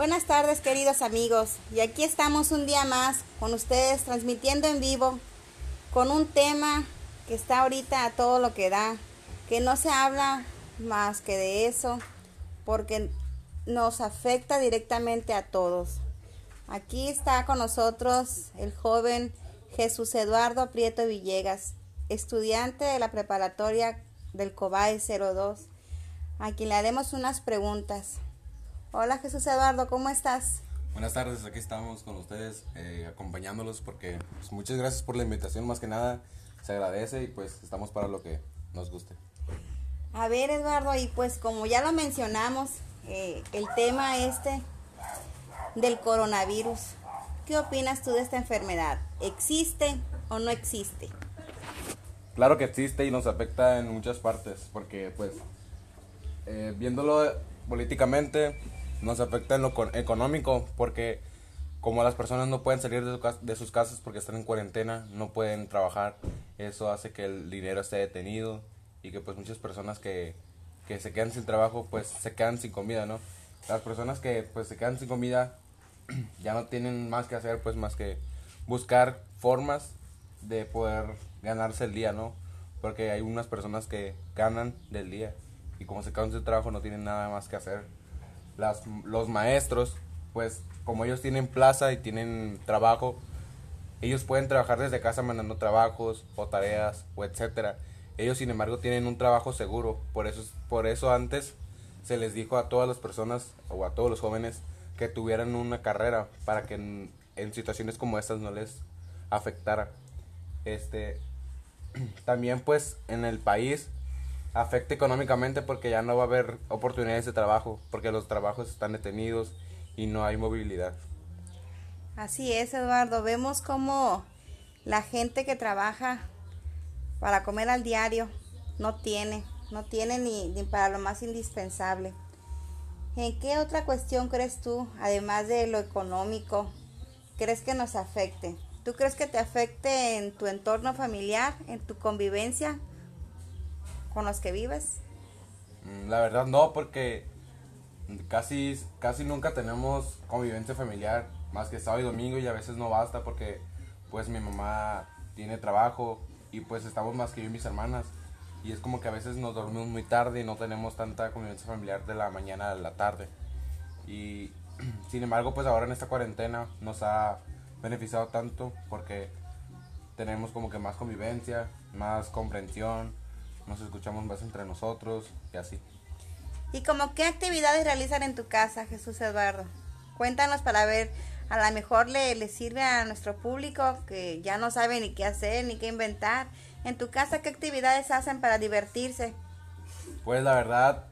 Buenas tardes queridos amigos y aquí estamos un día más con ustedes transmitiendo en vivo con un tema que está ahorita a todo lo que da, que no se habla más que de eso porque nos afecta directamente a todos. Aquí está con nosotros el joven Jesús Eduardo Prieto Villegas, estudiante de la preparatoria del COBAE 02, a quien le haremos unas preguntas. Hola Jesús Eduardo, ¿cómo estás? Buenas tardes, aquí estamos con ustedes eh, acompañándolos porque pues, muchas gracias por la invitación, más que nada se agradece y pues estamos para lo que nos guste. A ver Eduardo, y pues como ya lo mencionamos, eh, el tema este del coronavirus, ¿qué opinas tú de esta enfermedad? ¿Existe o no existe? Claro que existe y nos afecta en muchas partes porque pues eh, viéndolo políticamente nos afecta en lo económico porque como las personas no pueden salir de, sus casas porque están en cuarentena, no pueden trabajar, eso hace que el dinero esté detenido y que pues muchas personas que, que se quedan sin trabajo pues se quedan sin comida, ¿no? Las personas que pues se quedan sin comida ya no tienen más que hacer pues más que buscar formas de poder ganarse el día, ¿no? Porque hay unas personas que ganan del día y como se quedan sin trabajo no tienen nada más que hacer los maestros, pues como ellos tienen plaza y tienen trabajo, ellos pueden trabajar desde casa mandando trabajos o tareas o etcétera. Ellos sin embargo tienen un trabajo seguro, por eso por eso antes se les dijo a todas las personas o a todos los jóvenes que tuvieran una carrera para que en, en situaciones como estas no les afectara. Este también pues en el país afecta económicamente porque ya no va a haber oportunidades de trabajo, porque los trabajos están detenidos y no hay movilidad. Así es, Eduardo. Vemos como la gente que trabaja para comer al diario no tiene, no tiene ni para lo más indispensable. ¿En qué otra cuestión crees tú, además de lo económico, crees que nos afecte? ¿Tú crees que te afecte en tu entorno familiar, en tu convivencia con los que vives? Mm, la verdad no, porque casi, casi nunca tenemos convivencia familiar, más que sábado y domingo y a veces no basta porque pues mi mamá tiene trabajo y pues estamos más que yo y mis hermanas. Y es como que a veces nos dormimos muy tarde y no tenemos tanta convivencia familiar de la mañana a la tarde. Y sin embargo, pues ahora en esta cuarentena nos ha beneficiado tanto porque tenemos como que más convivencia, más comprensión, nos escuchamos más entre nosotros y así. ¿Y como qué actividades realizan en tu casa, Jesús Eduardo? Cuéntanos para ver, a lo mejor le, le sirve a nuestro público que ya no sabe ni qué hacer ni qué inventar. En tu casa, ¿qué actividades hacen para divertirse? Pues la verdad,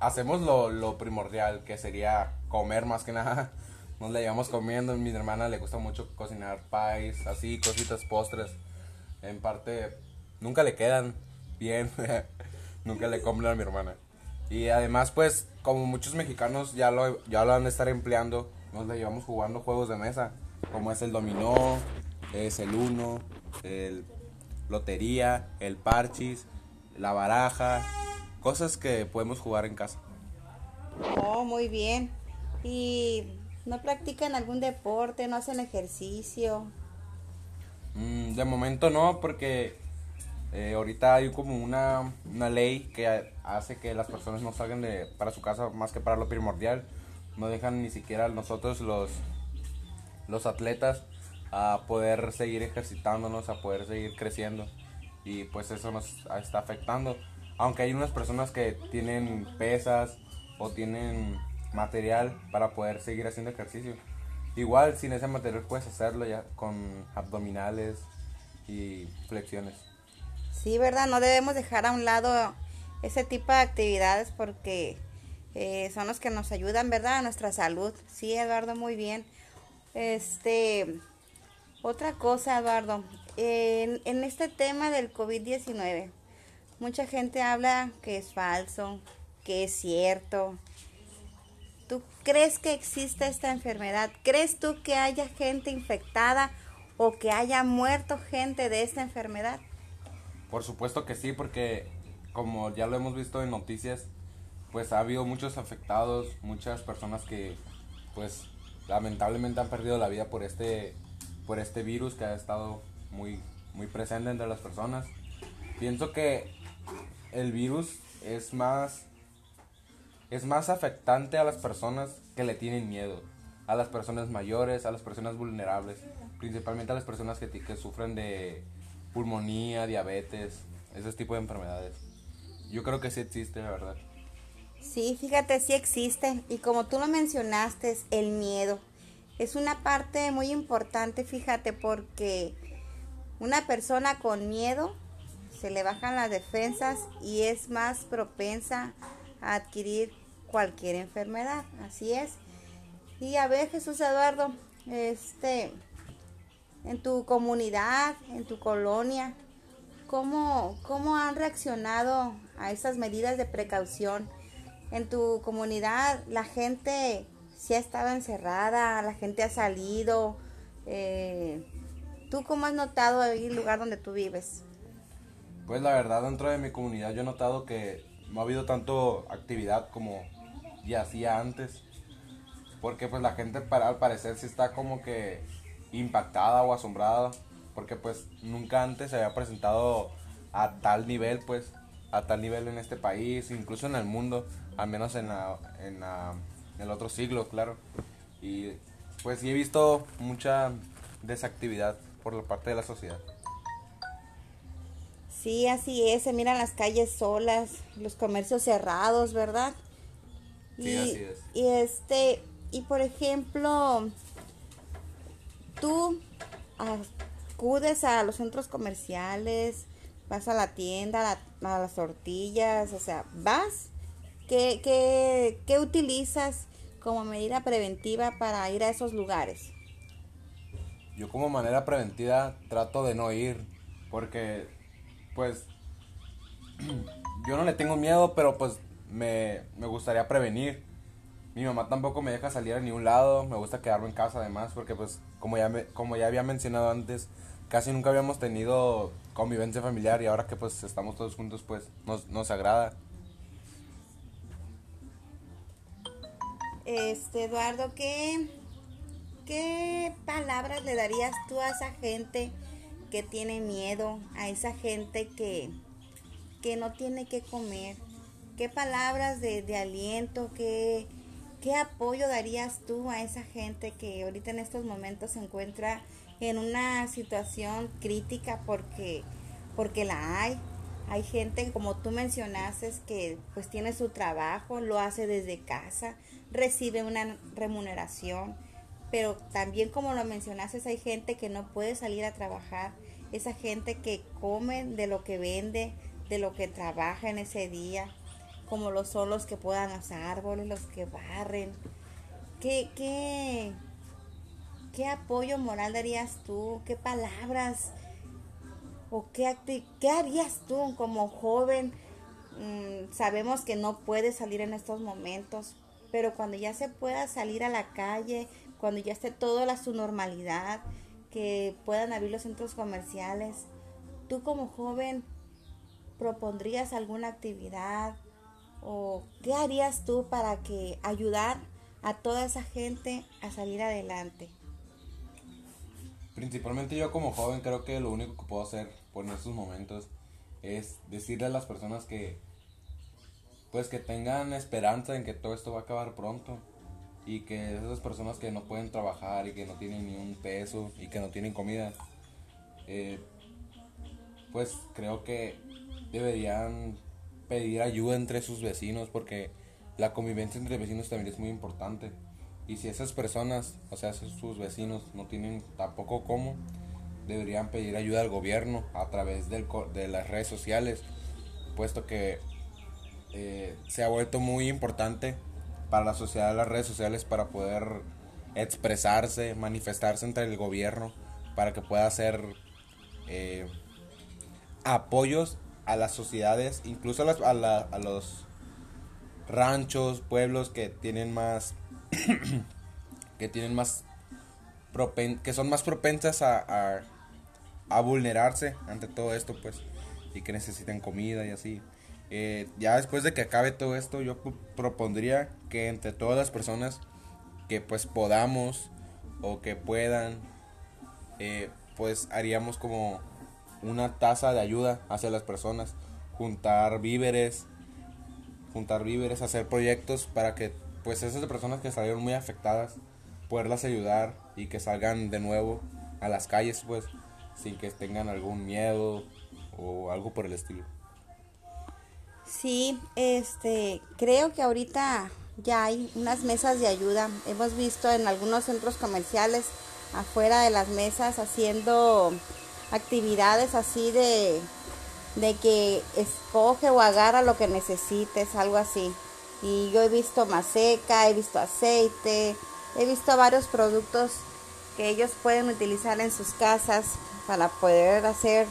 hacemos lo, lo primordial, que sería comer más que nada. Nos la llevamos comiendo, a mi hermana le gusta mucho cocinar pies, así, cositas, postres. En parte, nunca le quedan, bien. Nunca le compro a mi hermana. Y además, pues, como muchos mexicanos ya lo, ya lo van a estar empleando, nos la llevamos jugando juegos de mesa, como es el dominó, es el uno, el lotería, el parchis, la baraja, cosas que podemos jugar en casa. Oh, muy bien. ¿Y no practican algún deporte, no hacen ejercicio? Mm, de momento no, porque eh, ahorita hay como una, una, ley que hace que las personas no salgan de, para su casa más que para lo primordial. No dejan ni siquiera nosotros los, los atletas a poder seguir ejercitándonos, a poder seguir creciendo. Y pues eso nos está afectando. Aunque hay unas personas que tienen pesas o tienen material para poder seguir haciendo ejercicio. Igual sin ese material puedes hacerlo ya con abdominales y flexiones. Sí, ¿verdad? No debemos dejar a un lado ese tipo de actividades porque eh, son los que nos ayudan, ¿verdad? A nuestra salud. Sí, Eduardo, muy bien. Este, otra cosa, Eduardo, en, en este tema del COVID-19, mucha gente habla que es falso, que es cierto. ¿Tú crees que existe esta enfermedad? ¿Crees tú que haya gente infectada o que haya muerto gente de esta enfermedad? Por supuesto que sí, porque como ya lo hemos visto en noticias, pues ha habido muchos afectados, muchas personas que pues lamentablemente han perdido la vida por este, por este virus que ha estado muy, muy presente entre las personas. Pienso que el virus es más, es más afectante a las personas que le tienen miedo, a las personas mayores, a las personas vulnerables, principalmente a las personas que, que sufren de pulmonía, diabetes, ese tipo de enfermedades. Yo creo que sí existe, la verdad. Sí, fíjate, sí existe. Y como tú lo mencionaste, el miedo. Es una parte muy importante, fíjate, porque una persona con miedo se le bajan las defensas y es más propensa a adquirir cualquier enfermedad. Así es. Y a ver, Jesús Eduardo, este, en tu comunidad, en tu colonia, ¿cómo, cómo han reaccionado a esas medidas de precaución? En tu comunidad, la gente si ha estado encerrada, la gente ha salido. Eh, ¿Tú cómo has notado el lugar donde tú vives? Pues la verdad, dentro de mi comunidad yo he notado que no ha habido tanto actividad como ya hacía antes. Porque pues la gente para, al parecer sí está como que impactada o asombrada. Porque pues nunca antes se había presentado a tal nivel, pues, a tal nivel en este país, incluso en el mundo, al menos en, en, en el otro siglo, claro. Y pues sí he visto mucha desactividad por la parte de la sociedad. Sí, así es, se miran las calles solas, los comercios cerrados, ¿verdad? Sí, y, así es. Y este, y por ejemplo, tú acudes a los centros comerciales, vas a la tienda, a, las tortillas, o sea, vas, ¿qué, qué, qué utilizas como medida preventiva para ir a esos lugares? Yo como manera preventiva trato de no ir, porque pues yo no le tengo miedo, pero pues me, gustaría prevenir. Mi mamá tampoco me deja salir a ningún lado, me gusta quedarme en casa además, porque pues como ya, como ya había mencionado antes, casi nunca habíamos tenido convivencia familiar y ahora que pues estamos todos juntos pues nos, nos agrada. Este, Eduardo, ¿qué, ¿qué palabras le darías tú a esa gente que tiene miedo, a esa gente que, que no tiene que comer? ¿Qué palabras de, de aliento, qué, qué apoyo darías tú a esa gente que ahorita en estos momentos se encuentra en una situación crítica porque, porque la hay? Hay gente, como tú mencionaste, que pues tiene su trabajo, lo hace desde casa, recibe una remuneración, pero también como lo mencionaste, hay gente que no puede salir a trabajar, esa gente que come de lo que vende, de lo que trabaja en ese día, como lo son los que puedan hacer árboles, los que barren. ¿Qué, qué, qué apoyo moral darías tú? ¿Qué palabras? ¿O qué, qué harías tú como joven? Mm, sabemos que no puedes salir en estos momentos, pero cuando ya se pueda salir a la calle, cuando ya esté todo a su normalidad, que puedan abrir los centros comerciales, tú como joven propondrías alguna actividad o qué harías tú para que ayudar a toda esa gente a salir adelante? Principalmente yo como joven creo que lo único que puedo hacer por estos momentos es decirle a las personas que pues que tengan esperanza en que todo esto va a acabar pronto y que esas personas que no pueden trabajar y que no tienen ni un peso y que no tienen comida, eh, pues creo que deberían pedir ayuda entre sus vecinos porque la convivencia entre vecinos también es muy importante. Y si esas personas, o sea, sus vecinos no tienen tampoco cómo, deberían pedir ayuda al gobierno a través del, de las redes sociales, puesto que eh, se ha vuelto muy importante para la sociedad las redes sociales para poder expresarse, manifestarse entre el gobierno, para que pueda hacer eh, apoyos a las sociedades, incluso a, a, los ranchos, pueblos que tienen más que tienen más que son más propensas a, a, vulnerarse ante todo esto pues y que necesitan comida y así. Eh, ya después de que acabe todo esto, yo propondría que entre todas las personas que pues podamos o que puedan, eh, pues haríamos como una tasa de ayuda hacia las personas, juntar víveres, juntar víveres, hacer proyectos para que pues esas personas que salieron muy afectadas, poderlas ayudar y que salgan de nuevo a las calles pues sin que tengan algún miedo o algo por el estilo. Sí, este, creo que ahorita ya hay unas mesas de ayuda. Hemos visto en algunos centros comerciales afuera de las mesas haciendo actividades así de, de que escoge o agarra lo que necesites, algo así. Y yo he visto maseca, he visto aceite, he visto varios productos que ellos pueden utilizar en sus casas para poder hacer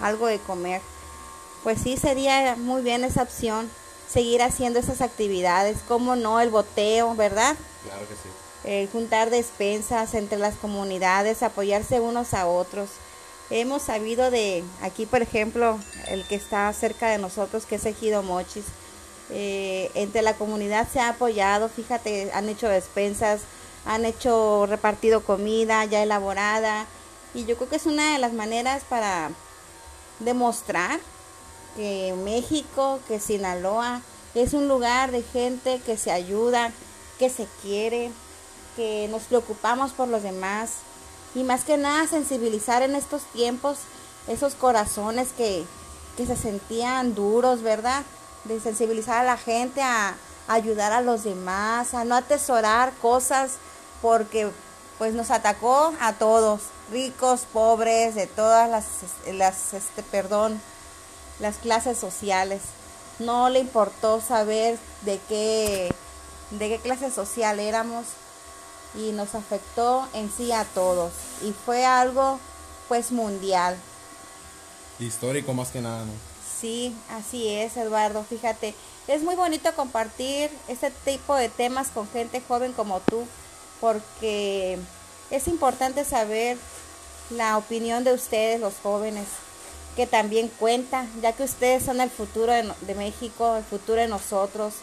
algo de comer. Pues sí, sería muy bien esa opción, seguir haciendo esas actividades, como no, el boteo, ¿verdad? Claro que sí. El juntar despensas entre las comunidades, apoyarse unos a otros. Hemos sabido de, aquí por ejemplo, el que está cerca de nosotros, que es Ejido Mochis, eh, entre la comunidad se ha apoyado, fíjate, han hecho despensas, han hecho repartido comida ya elaborada y yo creo que es una de las maneras para demostrar que México, que Sinaloa es un lugar de gente que se ayuda, que se quiere, que nos preocupamos por los demás y más que nada sensibilizar en estos tiempos esos corazones que, que se sentían duros, ¿verdad? De sensibilizar a la gente a, ayudar a los demás, a no atesorar cosas porque pues nos atacó a todos, ricos, pobres, de todas las, las este, perdón, las clases sociales. No le importó saber de qué, de qué clase social éramos y nos afectó en sí a todos. Y fue algo pues mundial. Histórico más que nada, ¿no? Sí, así es, Eduardo. Fíjate, es muy bonito compartir este tipo de temas con gente joven como tú, porque es importante saber la opinión de ustedes, los jóvenes, que también cuenta, ya que ustedes son el futuro de, México, el futuro de nosotros.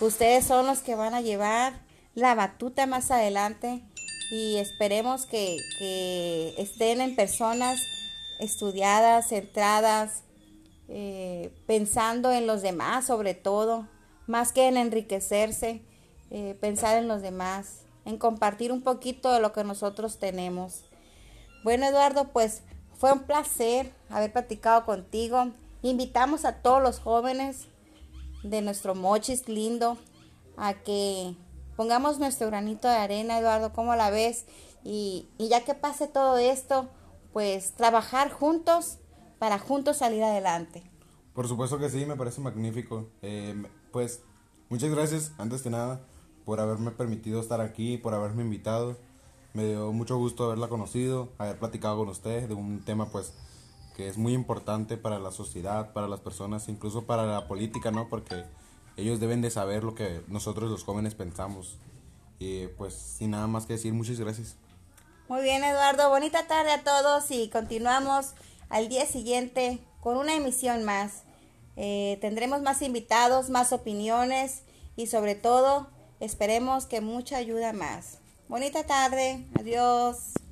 Ustedes son los que van a llevar la batuta más adelante y esperemos que, estén en personas estudiadas, centradas, eh, pensando en los demás sobre todo, más que en enriquecerse, eh, pensar en los demás, en compartir un poquito de lo que nosotros tenemos. Bueno, Eduardo, pues fue un placer haber platicado contigo. Invitamos a todos los jóvenes de nuestro mochis lindo a que pongamos nuestro granito de arena, Eduardo, ¿cómo la ves? Y, y ya que pase todo esto, pues trabajar juntos para juntos salir adelante. Por supuesto que sí, me parece magnífico. Eh, pues muchas gracias, antes que nada, por haberme permitido estar aquí, por haberme invitado. Me dio mucho gusto haberla conocido, haber platicado con usted de un tema pues que es muy importante para la sociedad, para las personas, incluso para la política, ¿no? Porque ellos deben de saber lo que nosotros los jóvenes pensamos. Y pues sin nada más que decir, muchas gracias. Muy bien, Eduardo. Bonita tarde a todos y continuamos al día siguiente con una emisión más. Eh, tendremos más invitados, más opiniones y sobre todo esperemos que mucha ayuda más. Bonita tarde. Adiós.